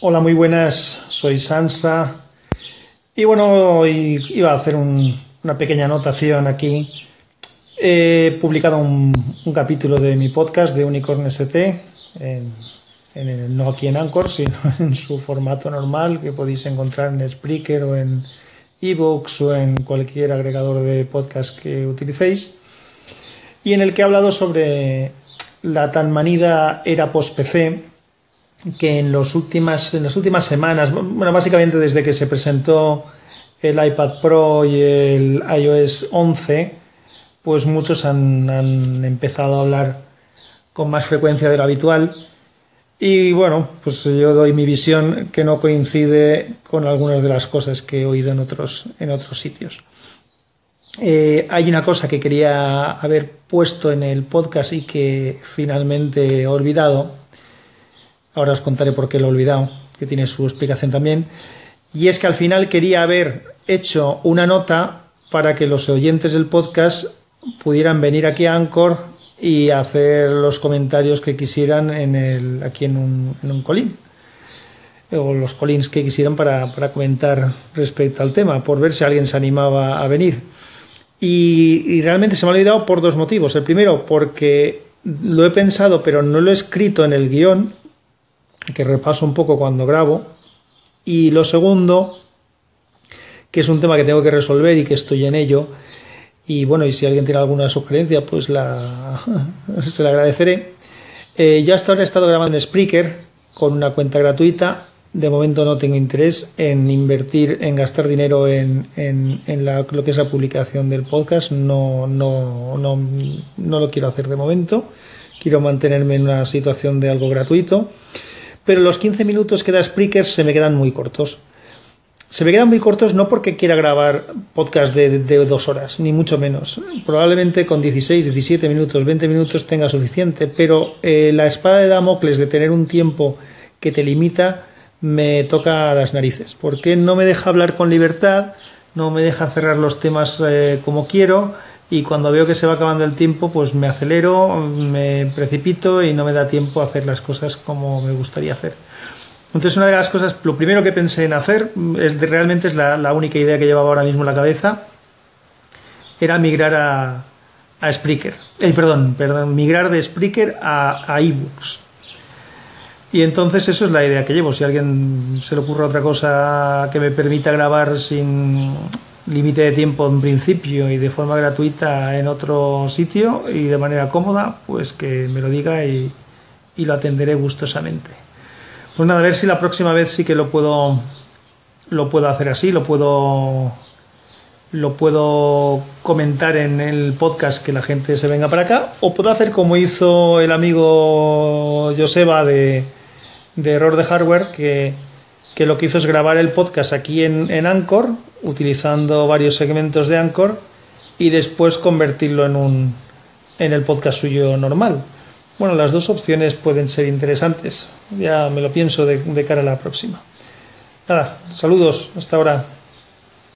Hola, muy buenas, soy Sansa. Y bueno, hoy iba a hacer un- una pequeña anotación aquí. He publicado un, capítulo de mi podcast de Unicorn ST, en, no aquí en Anchor, sino en su formato normal que podéis encontrar en Spreaker o en ebooks o en cualquier agregador de podcast que utilicéis. Y en el que he hablado sobre la tan manida era post-PC que en, los últimas, en las últimas semanas, bueno, básicamente desde que se presentó el iPad Pro y el iOS 11, pues muchos han, han empezado a hablar con más frecuencia de lo habitual. Y bueno, pues yo doy mi visión que no coincide con algunas de las cosas que he oído en otros, en otros sitios. Eh, hay una cosa que quería haber puesto en el podcast y que finalmente he olvidado. Ahora os contaré por qué lo he olvidado, que tiene su explicación también. Y es que al final quería haber hecho una nota para que los oyentes del podcast pudieran venir aquí a Anchor y hacer los comentarios que quisieran aquí en un, en colín. O los colins que quisieran para, para comentar respecto al tema, por ver si alguien se animaba a venir. Y, y realmente se me ha olvidado por dos motivos. El primero, porque lo he pensado, pero no lo he escrito en el guion, que repaso un poco cuando grabo. Y lo segundo, que es un tema que tengo que resolver y que estoy en ello. Y bueno, y si alguien tiene alguna sugerencia, pues la, se la agradeceré. Eh, yo hasta ahora he estado grabando en Spreaker con una cuenta gratuita. De momento no tengo interés en invertir, en gastar dinero en, en, la, lo que es la publicación del podcast. No, no, no, no lo quiero hacer de momento. Quiero mantenerme en una situación de algo gratuito. Pero los 15 minutos que da Spreaker se me quedan muy cortos. Se me quedan muy cortos no porque quiera grabar podcast de, dos horas, ni mucho menos. Probablemente con 16, 17 minutos, 20 minutos tenga suficiente, pero eh, la espada de Damocles de tener un tiempo que te limita me toca las narices, porque no me deja hablar con libertad, no me deja cerrar los temas eh, como quiero y cuando veo que se va acabando el tiempo pues me acelero, me precipito y no me da tiempo a hacer las cosas como me gustaría hacer. Entonces una de las cosas, lo primero que pensé en hacer, realmente es la, la, única idea que llevaba ahora mismo en la cabeza, era migrar a, a Spreaker. Eh, perdón, perdón, migrar de Spreaker a, a ebooks. Y entonces eso es la idea que llevo. Si a alguien se le ocurre otra cosa que me permita grabar sin límite de tiempo en principio y de forma gratuita en otro sitio y de manera cómoda, pues que me lo diga y, lo atenderé gustosamente. Pues nada, a ver si la próxima vez sí que lo puedo lo puedo hacer así, lo puedo lo puedo comentar en el podcast que la gente se venga para acá o puedo hacer como hizo el amigo Joseba de, Error de Hardware que, que, lo que hizo es grabar el podcast aquí en, en Anchor utilizando varios segmentos de Anchor y después convertirlo en un en el podcast suyo normal. Bueno, las dos opciones pueden ser interesantes. Ya me lo pienso de, de cara a la próxima. Nada, saludos, hasta ahora.